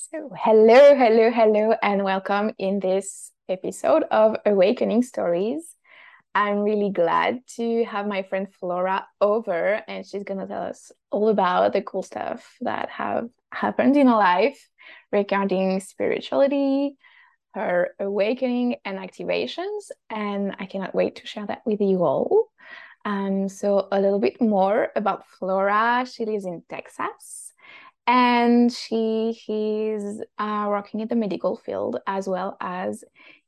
So, hello, hello, hello, and welcome in this episode of Awakening Stories. I'm really glad to have my friend Flora over, and she's gonna tell us all about the cool stuff that have happened in her life regarding spirituality, her awakening and activations, and I cannot wait to share that with you all. Um, so a little bit more about Flora. She lives in Texas and she is uh, working in the medical field as well as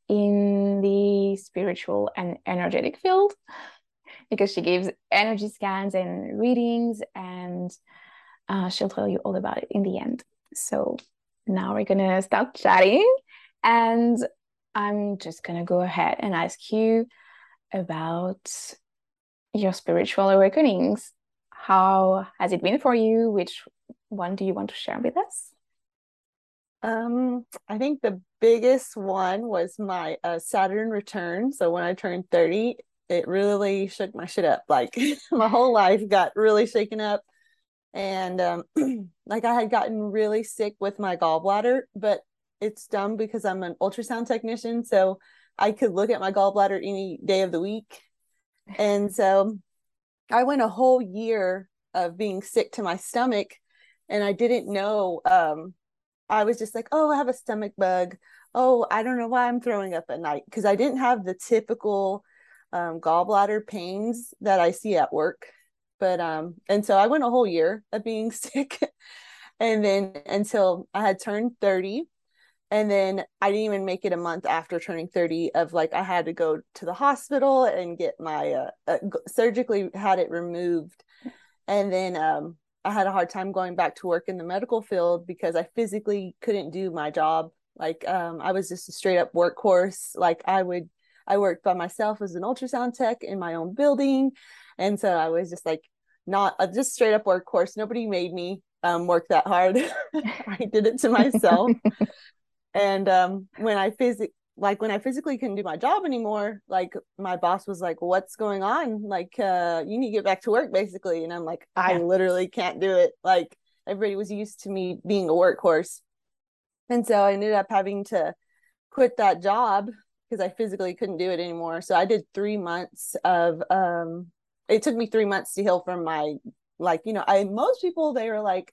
in the spiritual and energetic field because she gives energy scans and readings and uh, she'll tell you all about it in the end. So now we're gonna start chatting and i'm just gonna go ahead and ask you about your spiritual awakenings. How has it been for you? Which one do you want to share with us? Um, I think the biggest one was my uh, Saturn return. So when I turned 30, it really shook my shit up. Like my whole life got really shaken up. And um, like I had gotten really sick with my gallbladder, but it's dumb because I'm an ultrasound technician. So I could look at my gallbladder any day of the week. And so I went a whole year of being sick to my stomach and I didn't know. Um, I was just like, oh, I have a stomach bug. Oh, I don't know why I'm throwing up at night because I didn't have the typical um, gallbladder pains that I see at work. But um, and so I went a whole year of being sick, and then until I had turned thirty, and then I didn't even make it a month after turning thirty. Of like I had to go to the hospital and get my uh, uh surgically had it removed, and then um I had a hard time going back to work in the medical field because I physically couldn't do my job. Like um, I was just a straight up workhorse. Like I would, I worked by myself as an ultrasound tech in my own building, and so I was just like not a just straight up workhorse. Nobody made me um, work that hard. I did it to myself. and um, when I physically like when I physically couldn't do my job anymore, like my boss was like, What's going on? Like, uh, you need to get back to work basically. And I'm like, I yeah. literally can't do it. Like everybody was used to me being a workhorse. And so I ended up having to quit that job because I physically couldn't do it anymore. So I did three months of um it took me three months to heal from my like, you know, I most people they were like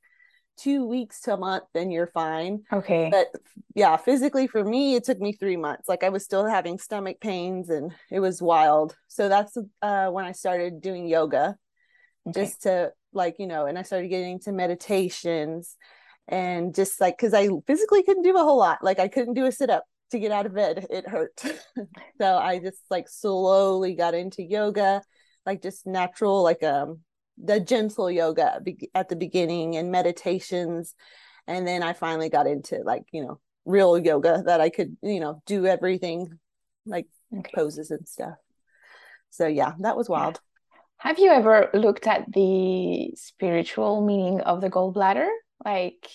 two weeks to a month, then you're fine. Okay. But yeah, physically for me, it took me three months. Like I was still having stomach pains and it was wild. So that's uh, when I started doing yoga okay. just to like, you know, and I started getting into meditations and just like, cause I physically couldn't do a whole lot. Like I couldn't do a sit up to get out of bed. It hurt. so I just like slowly got into yoga, like just natural, like um the gentle yoga at the beginning and meditations. And then i finally got into like you know real yoga that i could you know do everything like okay. poses and stuff. So yeah that was wild. Have you ever looked at the spiritual meaning of the gallbladder? Like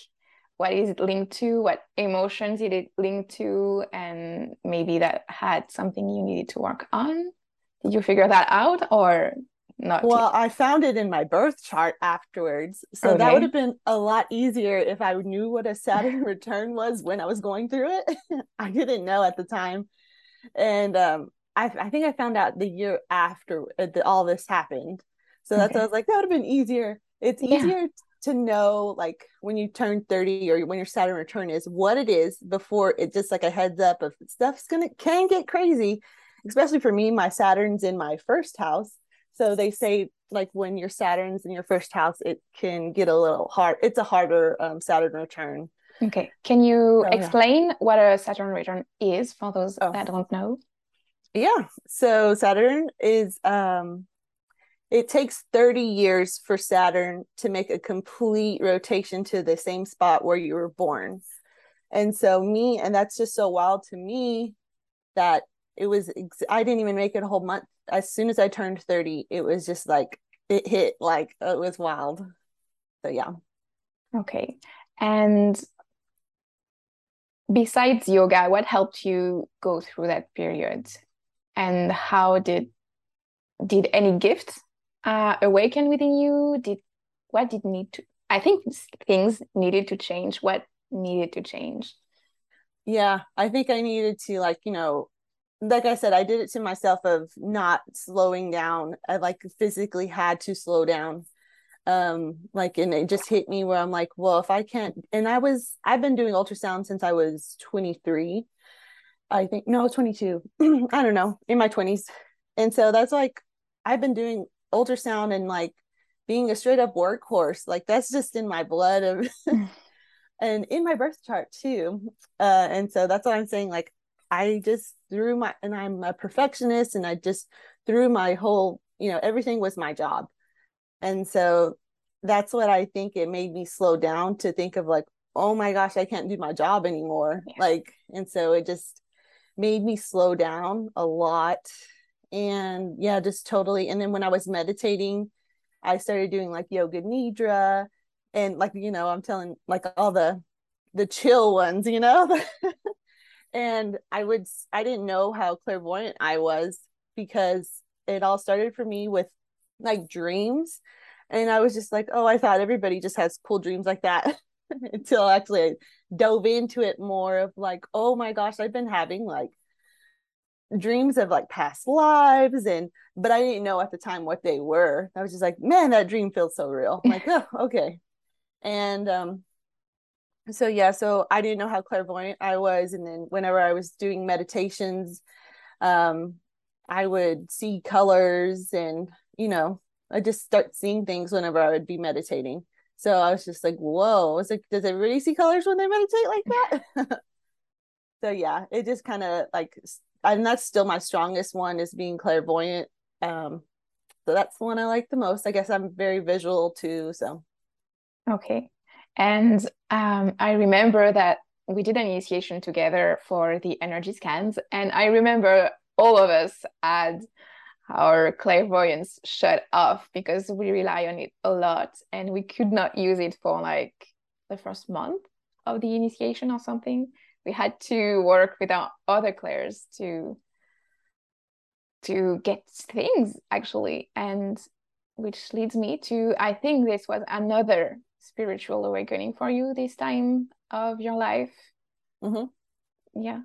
what is it linked to? What emotions is it linked to? And maybe that had something you needed to work on? Did you figure that out or not well i found it in my birth chart afterwards so okay. that would have been a lot easier if i knew what a saturn return was when i was going through it i didn't know at the time and um, I, I think i found out the year after uh, the, all this happened so that's okay. i was like that would have been easier it's easier yeah. to know like when you turn 30 or when your saturn return is what it is before it just like a heads up of stuff's gonna can get crazy especially for me my saturn's in my first house so they say like when your Saturn's in your first house, it can get a little hard. It's a harder um, Saturn return. Okay. Can you so, explain yeah. what a Saturn return is for those oh. that don't know? Yeah. So Saturn is um it takes 30 years for Saturn to make a complete rotation to the same spot where you were born. And so me and that's just so wild to me that it was I didn't even make it a whole month as soon as I turned 30, it was just like it hit like it was wild. So yeah. Okay. And besides yoga, what helped you go through that period? And how did did any gifts uh, awaken within you? Did what did need to I think things needed to change. What needed to change? Yeah, I think I needed to like, you know, like I said, I did it to myself of not slowing down. I like physically had to slow down. Um, like, and it just hit me where I'm like, well, if I can't, and I was, I've been doing ultrasound since I was 23. I think, no, 22. I don't know, in my 20s. And so that's like, I've been doing ultrasound and like being a straight up workhorse. Like, that's just in my blood of, and in my birth chart too. Uh, and so that's what I'm saying. Like, I just threw my, and I'm a perfectionist and I just threw my whole, you know, everything was my job. And so that's what I think it made me slow down to think of like, oh my gosh, I can't do my job anymore. Yeah. Like, and so it just made me slow down a lot. And yeah, just totally. And then when I was meditating, I started doing like yoga nidra and like, you know, I'm telling like all the the chill ones, you know. and i would i didn't know how clairvoyant i was because it all started for me with like dreams. And i was just like oh i thought everybody just has cool dreams like that. Until actually I dove into it more of like oh my gosh i've been having like dreams of like past lives and but i didn't know at the time what they were. I was just like man that dream feels so real. I'm like oh okay. And um so yeah so i didn't know how clairvoyant i was and then whenever i was doing meditations um i would see colors and you know i just start seeing things whenever i would be meditating. So i was just like whoa I was like does everybody see colors when they meditate like that? So yeah it just kind of like and that's still my strongest one is being clairvoyant um so that's the one i like the most. I guess i'm very visual too so. Okay and um, I remember that we did an initiation together for the energy scans. And I remember all of us had our clairvoyance shut off because we rely on it a lot and we could not use it for like the first month of the initiation or something. We had to work with our other clairs to to get things actually and which leads me to I think this was another spiritual awakening for you this time of your life? Mm-hmm. Yeah.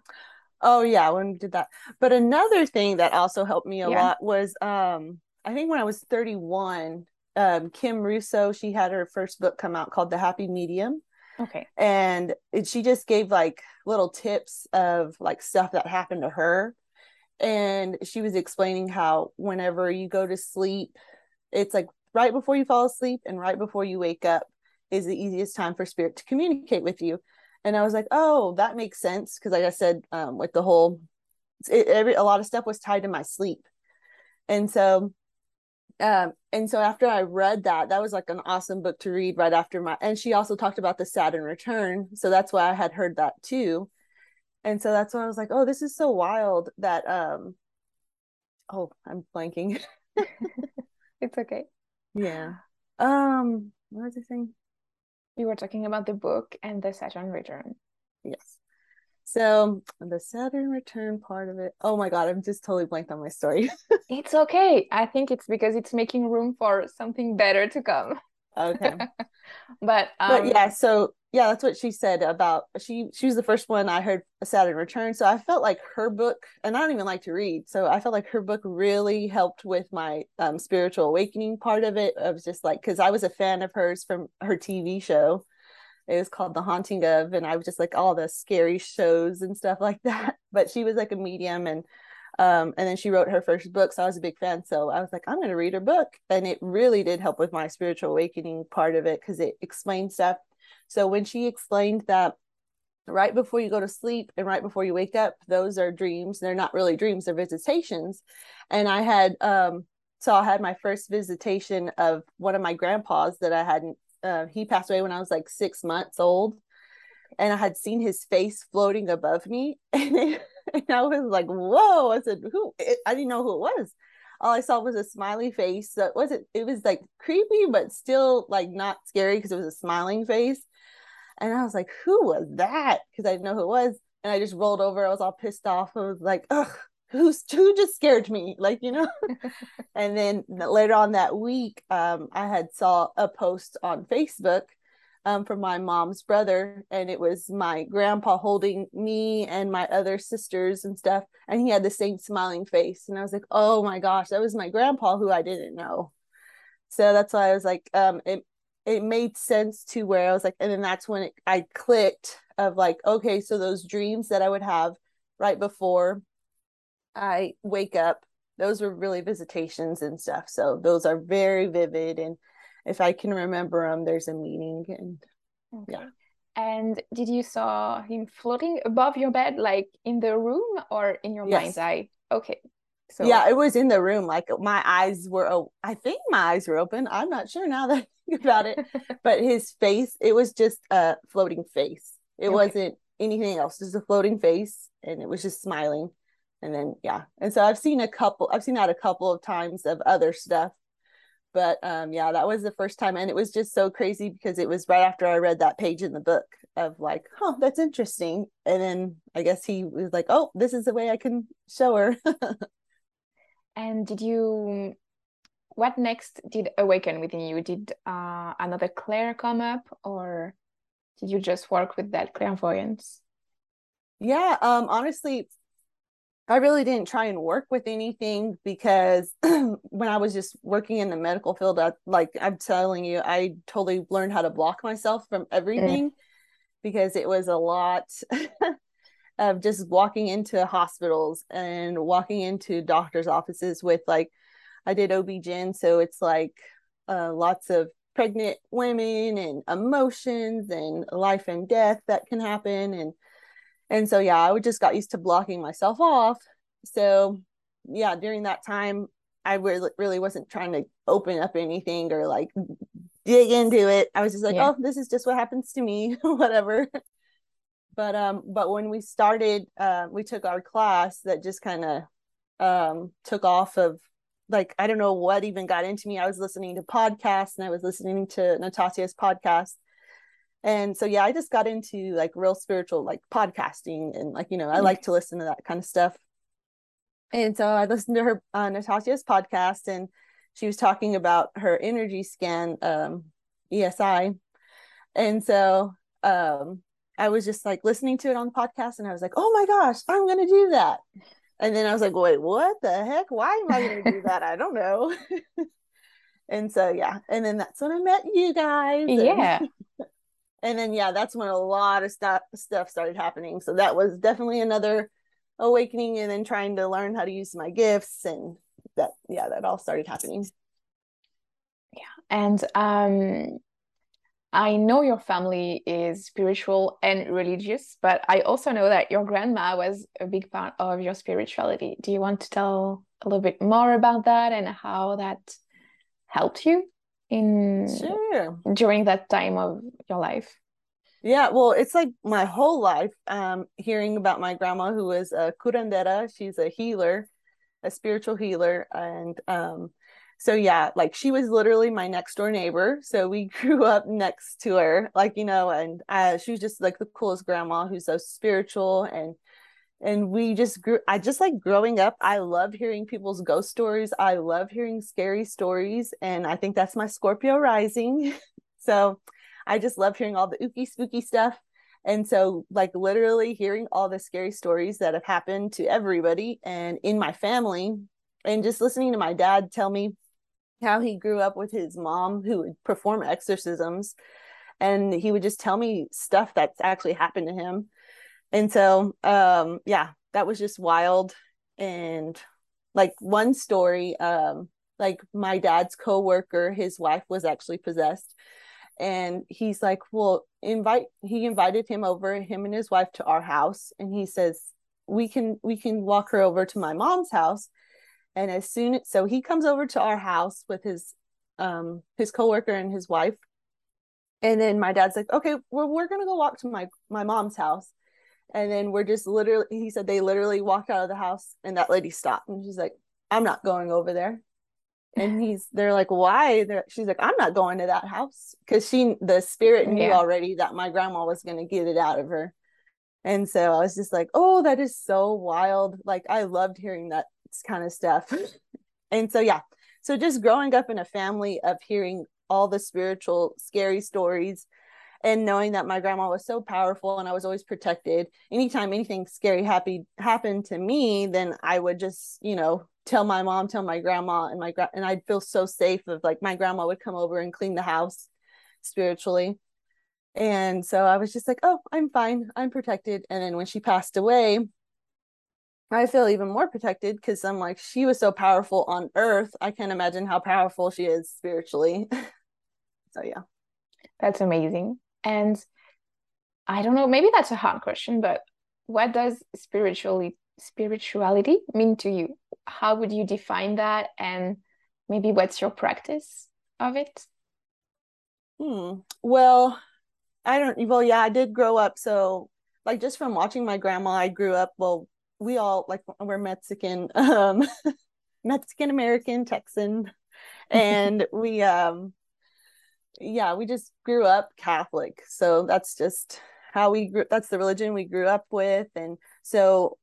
Oh yeah, when we did that. But another thing that also helped me a yeah. lot was um I think when I was 31, um Kim Russo, she had her first book come out called The Happy Medium. Okay. And it, she just gave like little tips of like stuff that happened to her. And she was explaining how whenever you go to sleep, it's like right before you fall asleep and right before you wake up, is the easiest time for spirit to communicate with you. And i was like oh that makes sense. Because like i said um, with the whole it, every a lot of stuff was tied to my sleep. And so um and so after i read that that was like an awesome book to read right after my and she also talked about the saturn return. So that's why i had heard that too. And so that's why i was like oh this is so wild that um oh i'm blanking. It's okay. Yeah. Um what was i saying you were talking about the book and the Saturn return. Yes. So the Saturn return part of it. Oh my god, I'm just totally blanked on my story. it's okay. I think it's because it's making room for something better to come. Okay. but um, but yeah, so yeah, that's what she said about she she was the first one I heard Saturn return. So I felt like her book, and I don't even like to read, so I felt like her book really helped with my um, spiritual awakening part of it. I was just like because I was a fan of hers from her TV show. It was called The Haunting of, and I was just like all the scary shows and stuff like that. But she was like a medium and um, and then she wrote her first book, so I was a big fan. So I was like, I'm going to read her book, and it really did help with my spiritual awakening part of it because it explained stuff so when she explained that right before you go to sleep and right before you wake up, those are dreams. They're not really dreams, they're visitations. And I had um so I had my first visitation of one of my grandpas that I hadn't uh, he passed away when I was like six months old. And I had seen his face floating above me. And, it, and I was like, whoa. I said, who? I didn't know who it was all I saw was a smiley face. So it wasn't, it was like creepy, but still like not scary because it was a smiling face. And I was like, who was that? Because I didn't know who it was. And I just rolled over. I was all pissed off. I was like, ugh, who's who just scared me? Like, you know? and then later on that week, um, I had saw a post on Facebook um, from my mom's brother, and it was my grandpa holding me and my other sisters and stuff, and he had the same smiling face, and I was like, oh my gosh, that was my grandpa who I didn't know. So that's why I was like, um, it it made sense to where I was like, and then that's when it, I clicked of like, okay, so those dreams that I would have right before I wake up, those were really visitations and stuff. So those are very vivid and if I can remember them, there's a meaning. And okay. yeah. And did you saw him floating above your bed, like in the room or in your yes. mind's eye? Okay. So yeah, it was in the room. Like my eyes were, oh, I think my eyes were open. I'm not sure now that about it, but his face, it was just a floating face. It okay. wasn't anything else, just a floating face, and it was just smiling. And then yeah, and so I've seen a couple. I've seen that a couple of times of other stuff but um yeah that was the first time and it was just so crazy because it was right after i read that page in the book of like huh that's interesting and then i guess he was like oh this is the way i can show her and did you what next did awaken within you did uh, another clair come up or did you just work with that clairvoyance yeah um honestly I really didn't try and work with anything because when I was just working in the medical field, I, like I'm telling you, I totally learned how to block myself from everything mm. because it was a lot of just walking into hospitals and walking into doctors' offices with like, I did OB-GYN, so it's like uh, lots of pregnant women and emotions and life and death that can happen. And and so yeah i just got used to blocking myself off. So yeah during that time i really really wasn't trying to open up anything or like dig into it. I was just like yeah. oh this is just what happens to me whatever. But um but when we started uh we took our class that just kind of um took off of like i don't know what even got into me. I was listening to podcasts and i was listening to natasia's podcast. And so yeah i just got into like real spiritual like podcasting and like you know i like to listen to that kind of stuff. And so i listened to her uh, natasia's podcast and she was talking about her energy scan um esi and so um i was just like listening to it on the podcast and i was like oh my gosh i'm gonna do that and then i was like wait what the heck? Why am i gonna do that? I don't know. And so yeah. And then that's when i met you guys yeah. And then yeah that's when a lot of stuff stuff started happening. So that was definitely another awakening and then trying to learn how to use my gifts and that yeah that all started happening. Yeah. And um I know your family is spiritual and religious, but I also know that your grandma was a big part of your spirituality. Do you want to tell a little bit more about that and how that helped you? in sure. during that time of your life? Yeah, well, it's like my whole life um hearing about my grandma who was a curandera, she's a healer, a spiritual healer and um so yeah, like she was literally my next door neighbor. So we grew up next to her, like you know, and uh, she was just like the coolest grandma who's so spiritual and and we just grew i just like growing up i love hearing people's ghost stories i love hearing scary stories and i think that's my scorpio rising so i just love hearing all the ooky spooky stuff and so like literally hearing all the scary stories that have happened to everybody and in my family and just listening to my dad tell me how he grew up with his mom who would perform exorcisms and he would just tell me stuff that's actually happened to him. And so um yeah that was just wild. And like one story um like my dad's coworker his wife was actually possessed. And he's like well invite he invited him over him and his wife to our house. And he says we can we can walk her over to my mom's house and as soon as so he comes over to our house with his um his coworker and his wife and then my dad's like okay well we're gonna go walk to my my mom's house and then we're just literally, he said they literally walked out of the house and that lady stopped and she's like, I'm not going over there. And he's, they're like, why? They're, she's like, I'm not going to that house. Cause she, the spirit knew yeah. already that my grandma was going to get it out of her. And so I was just like, oh, that is so wild. Like I loved hearing that kind of stuff. and so, yeah. So just growing up in a family of hearing all the spiritual, scary stories and knowing that my grandma was so powerful and I was always protected. Anytime anything scary happy happened to me, then I would just, you know, tell my mom, tell my grandma, and my gra- and I'd feel so safe of like my grandma would come over and clean the house spiritually. And so I was just like, oh, I'm fine. I'm protected. And then when she passed away, I feel even more protected because I'm like, she was so powerful on earth. I can't imagine how powerful she is spiritually. so, yeah. That's amazing. And I don't know, maybe that's a hard question, but what does spiritually spirituality mean to you? How would you define that? And maybe what's your practice of it? Hmm. Well, I don't, well, yeah, I did grow up. So, like, just from watching my grandma, I grew up, well, we all, like, we're Mexican, um, Mexican American, Texan. And we, um, yeah, we just grew up Catholic. So that's just how we grew, that's the religion we grew up with. And so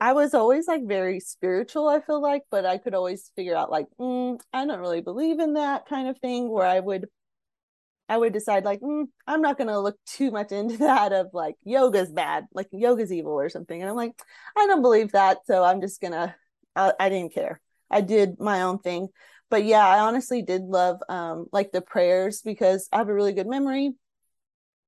I was always like very spiritual, I feel like, but I could always figure out like, mm, I don't really believe in that kind of thing where I would I would decide like mm, I'm not gonna look too much into that of like yoga's bad, like yoga's evil or something. And I'm like, I don't believe that, so I'm just gonna. I, I didn't care. I did my own thing, but yeah, I honestly did love um like the prayers because I have a really good memory.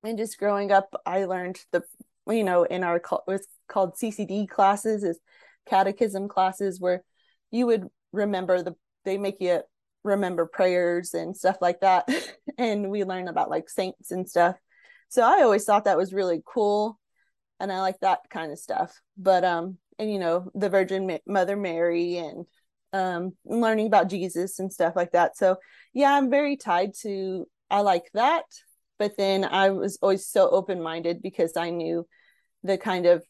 And just growing up, I learned the you know in our it was called CCD classes is catechism classes where you would remember the they make you remember prayers and stuff like that and we learn about like saints and stuff. So i always thought that was really cool and i like that kind of stuff. But um and you know the virgin mother mary and um learning about jesus and stuff like that. So yeah i'm very tied to i like that but then i was always so open-minded because i knew the kind of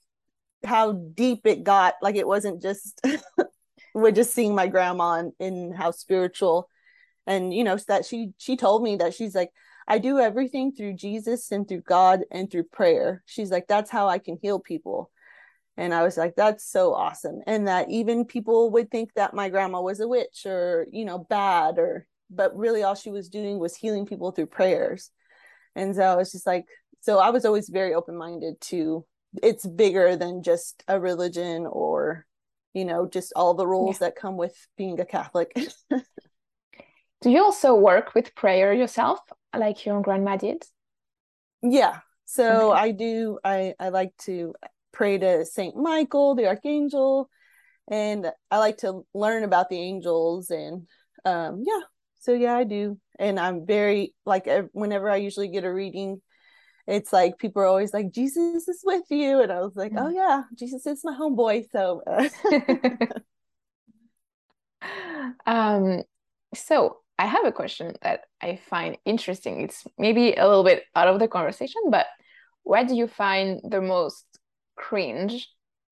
how deep it got. Like it wasn't just with just seeing my grandma and, and how spiritual and you know that she she told me that she's like i do everything through jesus and through god and through prayer. She's like that's how i can heal people. And i was like that's so awesome. And that even people would think that my grandma was a witch or you know bad or but really all she was doing was healing people through prayers. And so i was just like so i was always very open-minded to it's bigger than just a religion or you know just all the rules yeah. that come with being a catholic. Do you also work with prayer yourself like your grandma did? Yeah. So okay. i do i i like to pray to saint michael the archangel and i like to learn about the angels and um yeah. So yeah i do. And i'm very like whenever i usually get a reading it's like people are always like jesus is with you and i was like oh mm. yeah jesus is my homeboy so um so i have a question that i find interesting it's maybe a little bit out of the conversation but what do you find the most cringe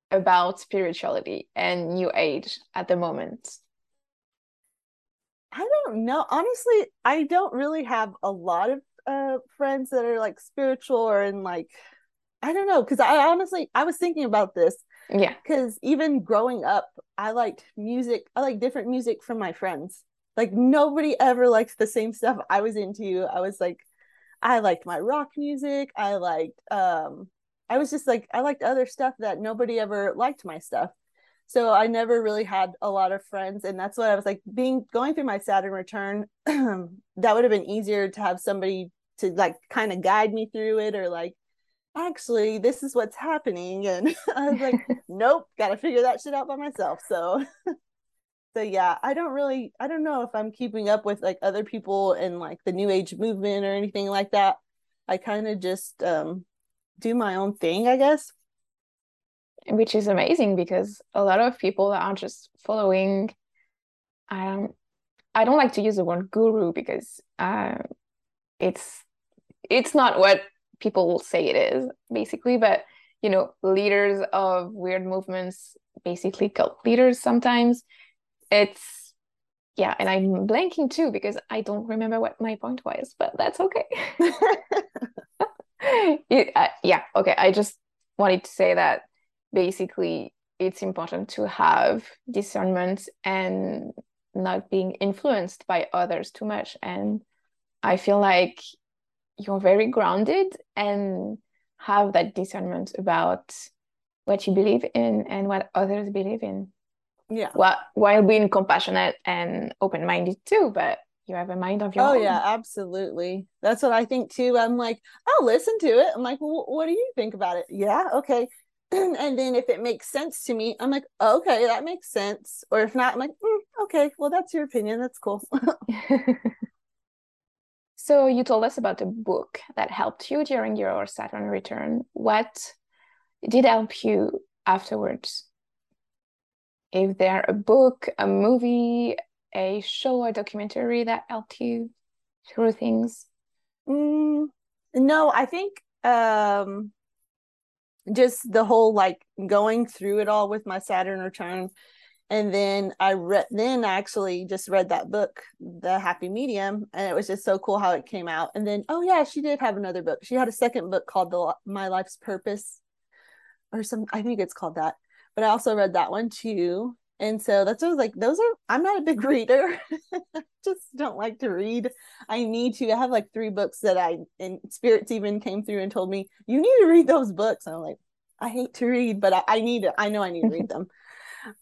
about spirituality and new age at the moment I don't know. Honestly, I don't really have a lot of uh friends that are like spiritual or in like I don't know because I honestly I was thinking about this. Yeah. Because even growing up, I liked music. I like different music from my friends. Like nobody ever liked the same stuff I was into. I was like, I liked my rock music. I liked um I was just like I liked other stuff that nobody ever liked my stuff. So I never really had a lot of friends. And that's what I was like being going through my Saturn return. that would have been easier to have somebody to like kind of guide me through it or like actually this is what's happening and i was like nope gotta figure that shit out by myself so so yeah i don't really i don't know if i'm keeping up with like other people and like the new age movement or anything like that. I kind of just um do my own thing i guess. Which is amazing because a lot of people are just following um i don't like to use the word guru because uh, it's it's not what people will say it is basically but you know leaders of weird movements basically cult leaders sometimes. It's yeah and i'm blanking too because i don't remember what my point was but that's okay. It, uh, yeah okay i just wanted to say that basically it's important to have discernment and not being influenced by others too much and i feel like you're very grounded and have that discernment about what you believe in and what others believe in. Yeah. While while being compassionate and open minded too, but you have a mind of your oh own. Oh, yeah absolutely. That's what i think too. I'm like i'll listen to it. I'm like well, what do you think about it? Yeah okay. And then if it makes sense to me i'm like okay that makes sense. Or if not i'm like mm, okay well that's your opinion. That's cool so you told us about a book that helped you during your saturn return what did help you afterwards if there a book a movie a show or documentary that helped you through things? Mm, no, I think um, just the whole like going through it all with my Saturn return. And then I read, then I actually just read that book, The Happy Medium, and it was just so cool how it came out. And then, oh yeah, she did have another book. She had a second book called The My Life's Purpose, or some, I think it's called that. But I also read that one too and so that's what I was like, those are I'm not a big reader. just don't like to read. I need to. I have like three books that I and spirits even came through and told me, you need to read those books. And I'm like, I hate to read, but I, I need to, I know I need to read them.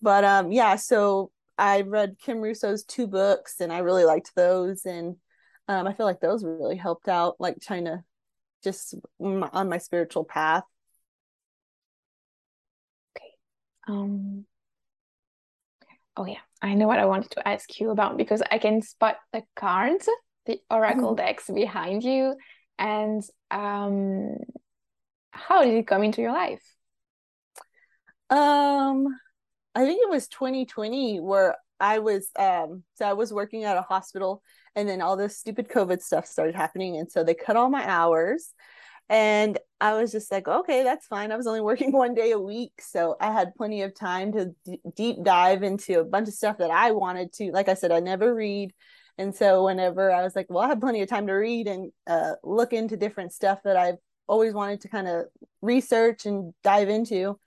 But um yeah, so I read Kim Russo's two books and I really liked those. And um I feel like those really helped out, like trying to just on my spiritual path. Okay. Um Oh yeah, I know what I wanted to ask you about because I can spot the cards, the oracle mm-hmm. decks behind you, and um, how did it come into your life? Um, I think it was 2020 where I was um so I was working at a hospital and then all this stupid COVID stuff started happening and so they cut all my hours and I was just like, okay, that's fine. I was only working one day a week. So I had plenty of time to d- deep dive into a bunch of stuff that I wanted to. Like I said, I never read. And so whenever I was like, well, I have plenty of time to read and uh, look into different stuff that I've always wanted to kind of research and dive into.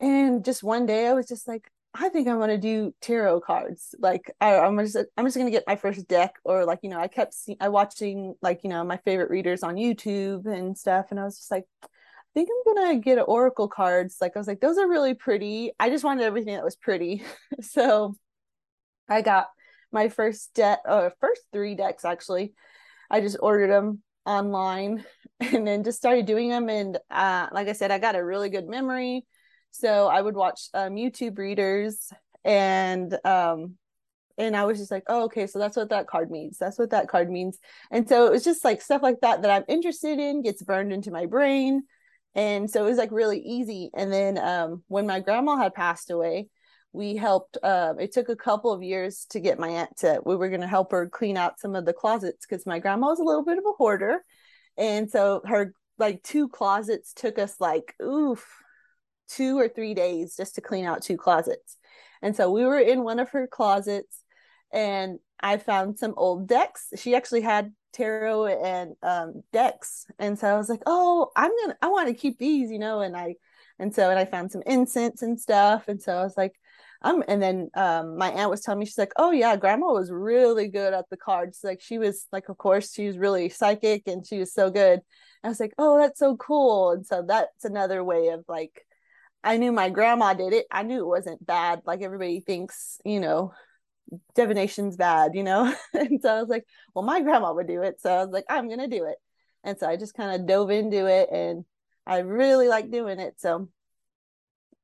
And just one day I was just like, I think I want to do tarot cards. Like I, am just I'm just gonna get my first deck, or like you know I kept see, I watching like you know my favorite readers on YouTube and stuff, and I was just like, I think I'm gonna get oracle cards. Like I was like, those are really pretty. I just wanted everything that was pretty, so I got my first deck, uh, first three decks actually. I just ordered them online and then just started doing them, and uh, like I said, I got a really good memory so I would watch um, YouTube readers and um and I was just like, oh, okay, so that's what that card means. That's what that card means. And so it was just like stuff like that that I'm interested in gets burned into my brain. And so it was like really easy. And then um, when my grandma had passed away, we helped. Uh, it took a couple of years to get my aunt to. We were going to help her clean out some of the closets because my grandma was a little bit of a hoarder, and so her like two closets took us like oof two or three days just to clean out two closets. And so we were in one of her closets and I found some old decks. She actually had tarot and um, decks. And so I was like, oh, I'm going to, I want to keep these, you know, and I, and so, and I found some incense and stuff. And so I was like, um, and then um, my aunt was telling me, she's like, oh yeah, grandma was really good at the cards. Like she was like, of course, she was really psychic and she was so good. I was like, oh, that's so cool. And so that's another way of like I knew my grandma did it. I knew it wasn't bad. Like everybody thinks, you know, divination's bad, you know? and so I was like, well, my grandma would do it. So I was like, I'm going to do it. And so I just kind of dove into it and I really like doing it. So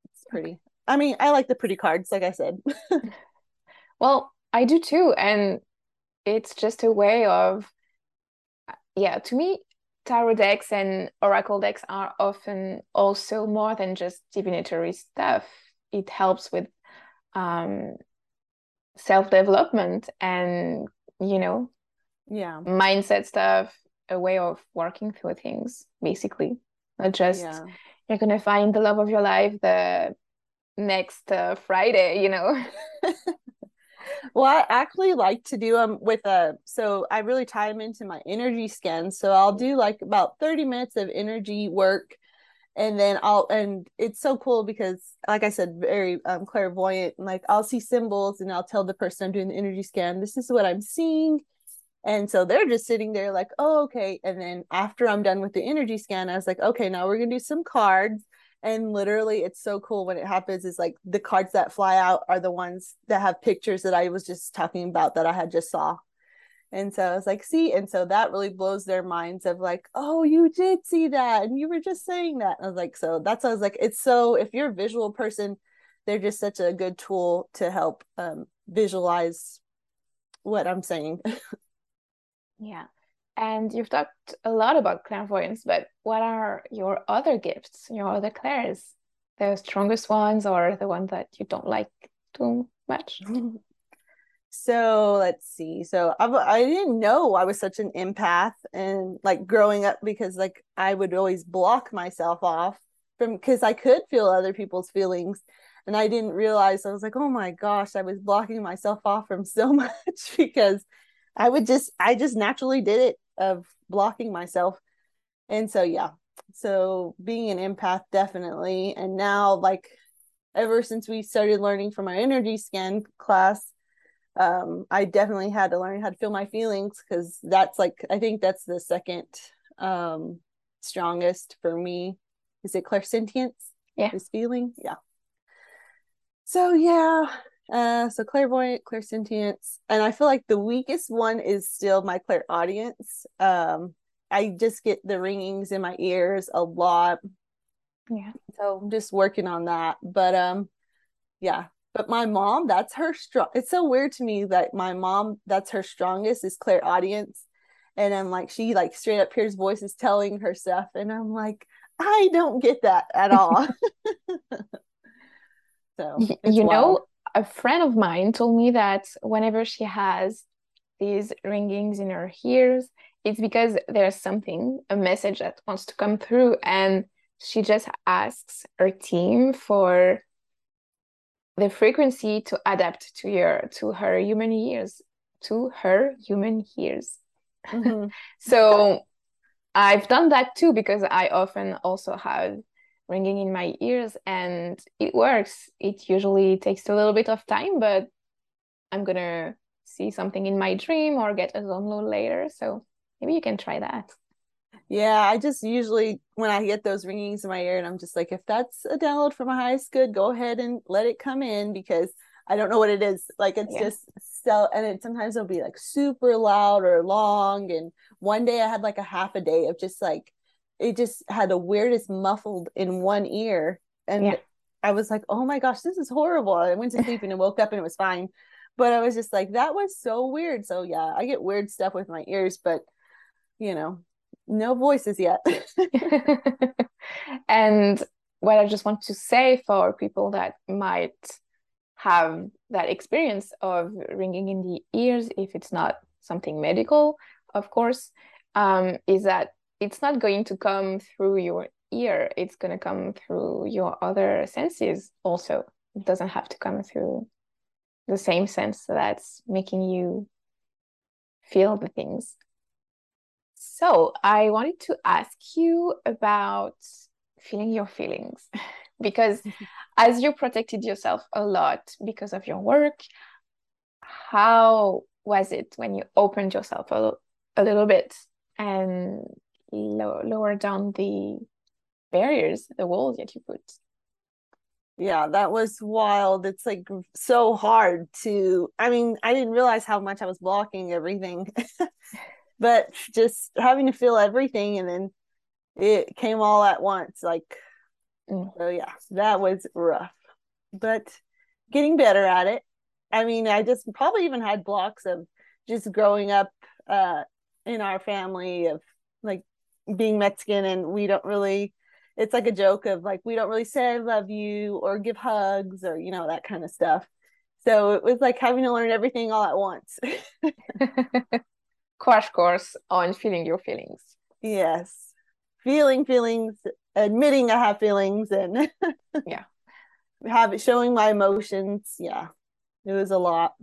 it's pretty. I mean, I like the pretty cards, like I said. well, I do too. And it's just a way of, yeah, to me, tarot decks and oracle decks are often also more than just divinatory stuff. It helps with um, self development and, you know, yeah, mindset stuff, a way of working through things, basically. Not just yeah. you're going to find the love of your life the next uh, Friday, you know. well, I actually like to do them with a so I really tie them into my energy scans. So I'll do like about 30 minutes of energy work and then I'll and it's so cool because like I said, very um, clairvoyant. and Like I'll see symbols and I'll tell the person I'm doing the energy scan, this is what I'm seeing. And so they're just sitting there like, oh, okay. And then after I'm done with the energy scan, I was like, okay, now we're going to do some cards. And literally, it's so cool when it happens. Is like the cards that fly out are the ones that have pictures that I was just talking about that I had just saw. And so I was like, see, and so that really blows their minds of like, oh, you did see that, and you were just saying that. And I was like, so that's I was like, it's so if you're a visual person, they're just such a good tool to help um, visualize what I'm saying. Yeah. And you've talked a lot about clairvoyance, but what are your other gifts, your other clairs? The strongest ones or the ones that you don't like too much? so let's see. So I, I didn't know I was such an empath and like growing up because like I would always block myself off from because I could feel other people's feelings and I didn't realize I was like, oh my gosh, I was blocking myself off from so much because I would just I just naturally did it of blocking myself. And so yeah. So being an empath definitely and now like ever since we started learning from our energy scan class um I definitely had to learn how to feel my feelings cuz that's like I think that's the second um strongest for me. Is it clairsentience? Yeah. Is feeling? Yeah. So yeah, uh, so clairvoyant, clairsentience, and I feel like the weakest one is still my clairaudience. Um, I just get the ringings in my ears a lot. Yeah. So I'm just working on that. But um, yeah. But my mom, that's her strong. It's so weird to me that my mom, that's her strongest is clairaudience, and I'm like, she like straight up hears voices telling her stuff, and I'm like, I don't get that at all. so you wild. know a friend of mine told me that whenever she has these ringings in her ears, it's because there's something, a message that wants to come through, and she just asks her team for the frequency to adapt to your to her human ears, to her human ears. Mm-hmm. so I've done that too because I often also have ringing in my ears and it works. It usually takes a little bit of time but i'm gonna see something in my dream or get a download later so maybe you can try that. Yeah i just usually when i get those ringings in my ear and i'm just like if that's a download from a highest good go ahead and let it come in because i don't know what it is. Like it's yeah. just so and it sometimes it'll be like super loud or long and one day i had like a half a day of just like it just had the weirdest muffled in one ear. And yeah. i was like oh my gosh this is horrible. I went to sleep and I woke up and it was fine. But i was just like that was so weird. So yeah i get weird stuff with my ears but you know no voices yet. And what i just want to say for people that might have that experience of ringing in the ears if it's not something medical of course um, is that it's not going to come through your ear. It's going to come through your other senses also. It doesn't have to come through the same sense that's making you feel the things. So i wanted to ask you about feeling your feelings. Because as you protected yourself a lot because of your work how was it when you opened yourself a, a little bit? And low, lower down the barriers, the walls that you put. Yeah, that was wild. It's like so hard to, I mean, I didn't realize how much I was blocking everything, but just having to feel everything and then it came all at once. Like, mm. so yeah, that was rough, but getting better at it. I mean, I just probably even had blocks of just growing up uh, in our family of like being Mexican and we don't really it's like a joke of like we don't really say I love you or give hugs or you know that kind of stuff. So it was like having to learn everything all at once. Crash course on feeling your feelings. Yes. Feeling feelings, admitting I have feelings and yeah. Have showing my emotions. Yeah. It was a lot.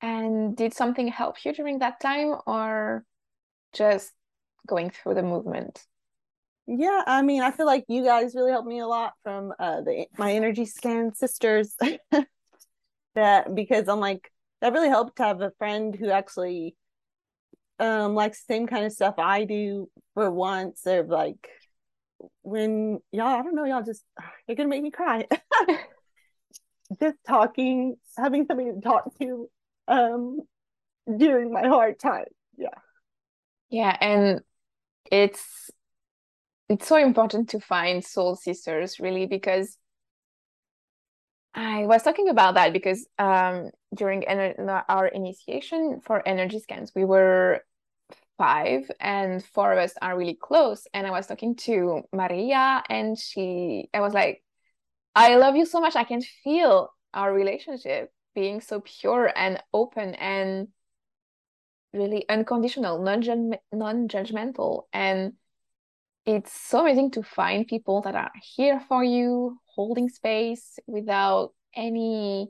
And did something help you during that time or just going through the movement yeah i mean i feel like you guys really helped me a lot from uh the my energy scan sisters that because i'm like that really helped to have a friend who actually um likes the same kind of stuff I do for once. They're like when y'all, I don't know, y'all just you're gonna make me cry. just talking, having somebody to talk to um during my hard time. Yeah. Yeah, and it's it's so important to find soul sisters really because I was talking about that because um, during our initiation for energy scans, we were five and four of us are really close. And I was talking to Maria and she, I was like, I love you so much. I can feel our relationship being so pure and open and really unconditional, non-judgmental. And it's so amazing to find people that are here for you, holding space without any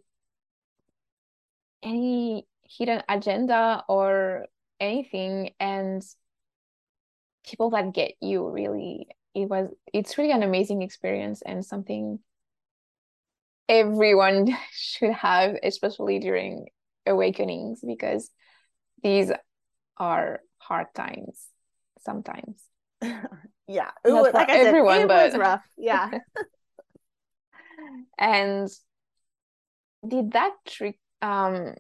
any hidden agenda or anything and people that get you really it was it's really an amazing experience and something everyone should have especially during awakenings because these are hard times sometimes. Yeah. It was, like everyone said, it but was rough. Yeah. And did that trick um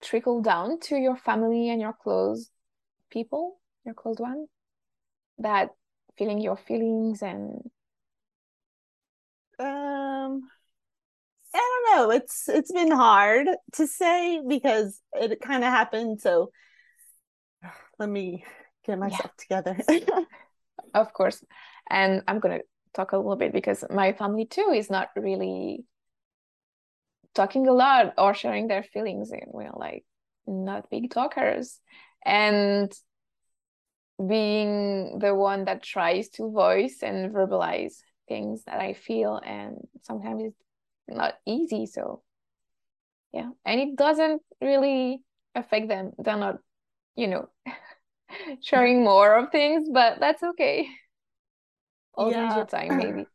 trickle down to your family and your close people your close one? That feeling your feelings and um I don't know. It's it's been hard to say because it kind of happened. So let me get myself yeah. together. of course, and I'm gonna talk a little bit because my family too is not really talking a lot or sharing their feelings and we're like not big talkers and being the one that tries to voice and verbalize things that I feel and sometimes it's not easy so yeah and it doesn't really affect them they're not you know sharing more of things but that's okay all yeah. your time maybe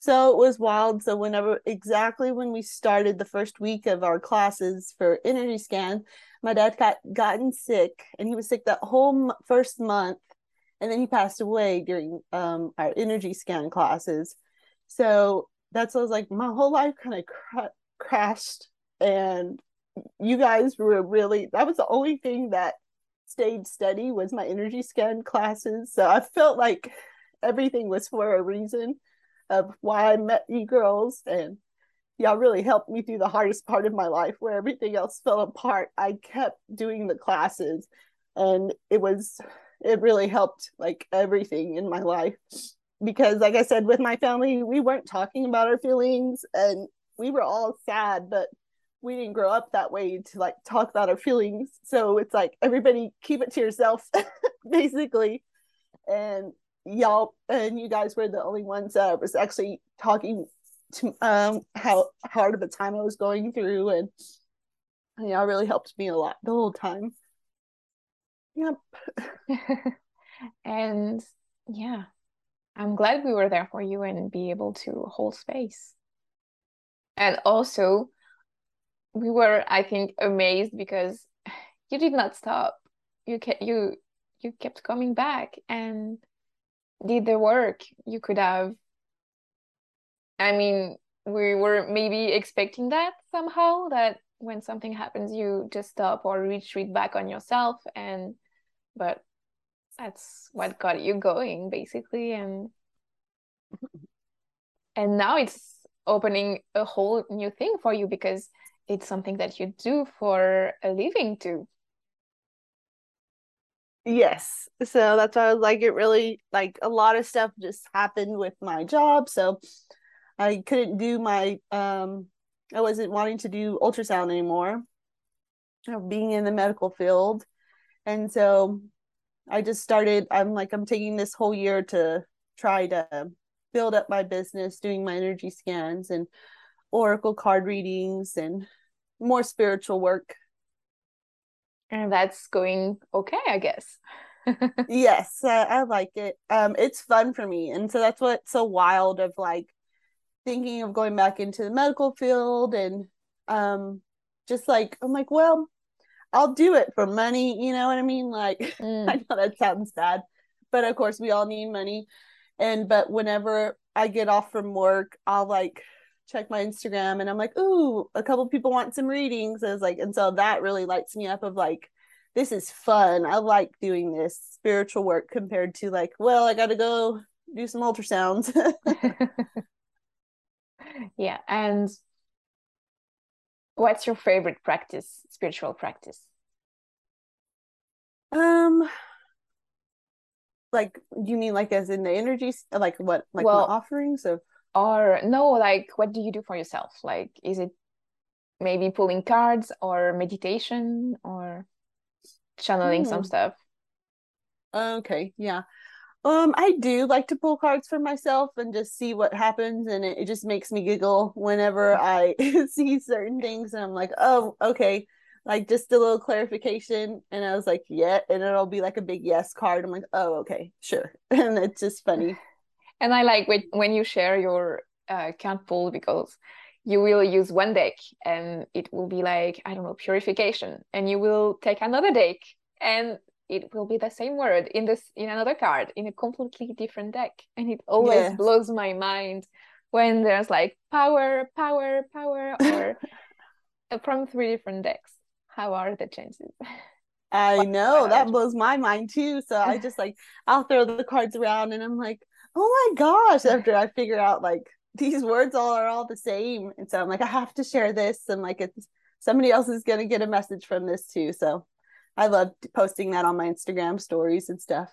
so it was wild. So whenever exactly when we started the first week of our classes for energy scan, my dad got gotten sick, and he was sick that whole first month, and then he passed away during um, our energy scan classes. So that's I was like my whole life kind of cra- crashed, and you guys were really that was the only thing that stayed steady was my energy scan classes. So I felt like everything was for a reason of why I met you girls and y'all really helped me through the hardest part of my life where everything else fell apart. I kept doing the classes and it was it really helped like everything in my life because like I said with my family we weren't talking about our feelings and we were all sad but we didn't grow up that way to like talk about our feelings so it's like everybody keep it to yourself basically and y'all and you guys were the only ones that was actually talking to um how hard of a time I was going through and y'all really helped me a lot the whole time. Yep. and yeah, I'm glad we were there for you and be able to hold space. And also we were I think amazed because you did not stop. You kept you you kept coming back and did the work you could have i mean we were maybe expecting that somehow that when something happens you just stop or retreat back on yourself and but that's what got you going basically and and now it's opening a whole new thing for you because it's something that you do for a living too Yes. So that's why I was like, it really, like, a lot of stuff just happened with my job. So I couldn't do my, um, I wasn't wanting to do ultrasound anymore, you know, being in the medical field. And so I just started, I'm like, I'm taking this whole year to try to build up my business, doing my energy scans and oracle card readings and more spiritual work. And that's going okay i guess. Yes I, I like it. Um it's fun for me. And so that's what's so wild of like thinking of going back into the medical field and um just like i'm like well I'll do it for money, you know what I mean? Like mm. I know that sounds bad, but of course we all need money. And but whenever I get off from work, I'll like check my Instagram and I'm like, ooh, a couple people want some readings. I was like, and so that really lights me up of like, this is fun. I like doing this spiritual work compared to like, well, I gotta go do some ultrasounds. yeah. And what's your favorite practice, spiritual practice? Um like you mean like as in the energies like what like well, offerings of or no like what do you do for yourself like is it maybe pulling cards or meditation or channeling some hmm. stuff okay yeah um i do like to pull cards for myself and just see what happens and it, it just makes me giggle whenever i see certain things and i'm like oh okay. Like just a little clarification and i was like yeah and it'll be like a big yes card. I'm like oh okay sure. And it's just funny. And I like when you share your uh, card pull because you will use one deck and it will be like I don't know purification, and you will take another deck and it will be the same word in this in another card in a completely different deck, and it always yes. blows my mind when there's like power, power, power, or from three different decks. How are the chances? I know that blows my mind too. So I just like I'll throw the cards around and I'm like, oh my gosh, after I figure out like these words all are all the same. And so I'm like, I have to share this. And like it's somebody else is gonna get a message from this too. So I love posting that on my Instagram stories and stuff.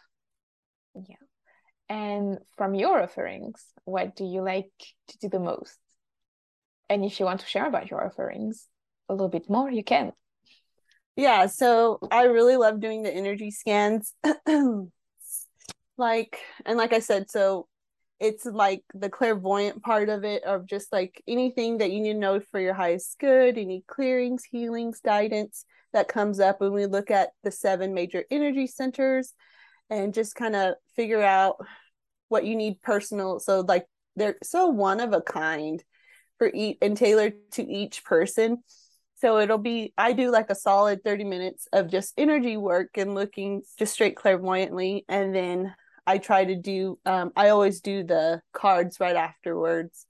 Yeah. And from your offerings, what do you like to do the most? And if you want to share about your offerings a little bit more, you can. Yeah, so I really love doing the energy scans. like and like i said so it's like the clairvoyant part of it of just like anything that you need to know for your highest good any clearings healings guidance that comes up when we look at the seven major energy centers and just kind of figure out what you need personal so like they're so one of a kind for each and tailored to each person. So it'll be i do like a solid 30 minutes of just energy work and looking just straight clairvoyantly and then I try to do um, I always do the cards right afterwards.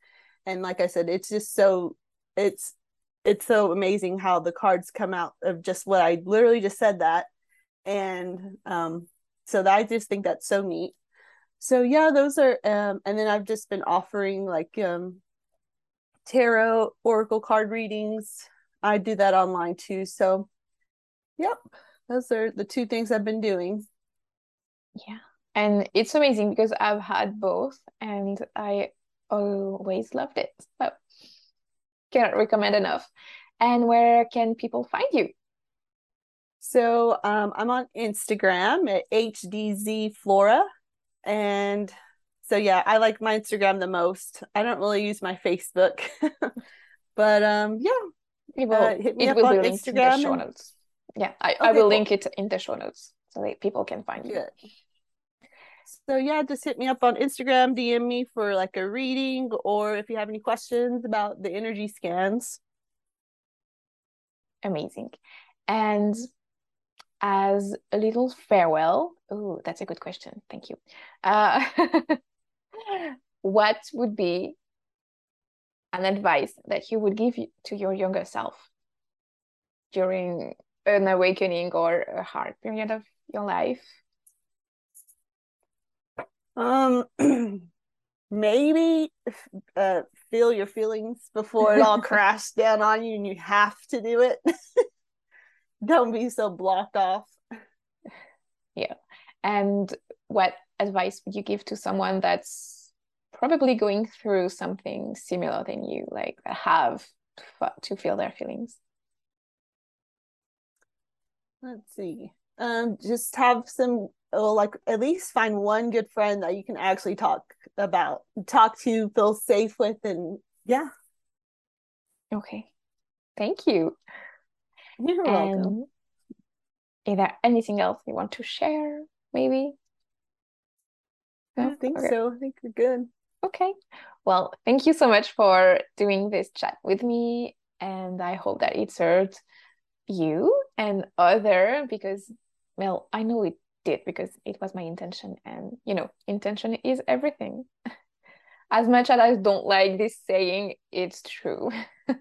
And like I said, it's just so it's it's so amazing how the cards come out of just what I literally just said that. And um so that, I just think that's so neat. So yeah, those are um and then I've just been offering like um tarot oracle card readings. I do that online too. So yep, those are the two things I've been doing. Yeah and it's amazing because I've had both and I always loved it. So cannot recommend enough. And where can people find you? So um, I'm on Instagram at HDZ Flora. And so, yeah, I like my Instagram the most. I don't really use my Facebook. but um, yeah, it will, uh, hit me it up on be Instagram. In the show notes. Yeah, I, okay, I will cool. link it in the show notes so that people can find you. Good. So yeah, just hit me up on Instagram, DM me for like a reading, or if you have any questions about the energy scans. Amazing. And as a little farewell, oh, that's a good question. Thank you. Uh, what would be an advice that you would give to your younger self during an awakening or a hard period of your life? Um, maybe uh, feel your feelings before it all crashes down on you, and you have to do it. Don't be so blocked off. Yeah. And what advice would you give to someone that's probably going through something similar than you, like have to feel their feelings? Let's see. Um, just have some or like at least find one good friend that you can actually talk about talk to feel safe with and yeah. Okay. Thank you. You're and welcome. is there anything else you want to share maybe? I think okay. so. I think we're good. Okay. Well thank you so much for doing this chat with me and i hope that it served you and other because well i know it did because it was my intention and you know intention is everything as much as i don't like this saying it's true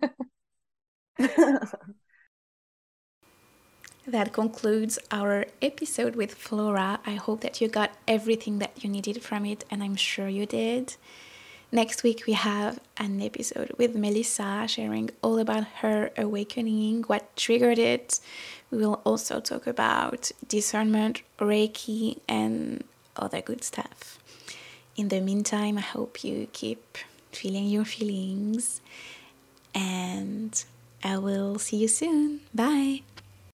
that concludes our episode with Flora. I hope that you got everything that you needed from it, and I'm sure you did. Next week, we have an episode with Melissa sharing all about her awakening, what triggered it. We will also talk about discernment, Reiki, and other good stuff. In the meantime, I hope you keep feeling your feelings, and I will see you soon. Bye.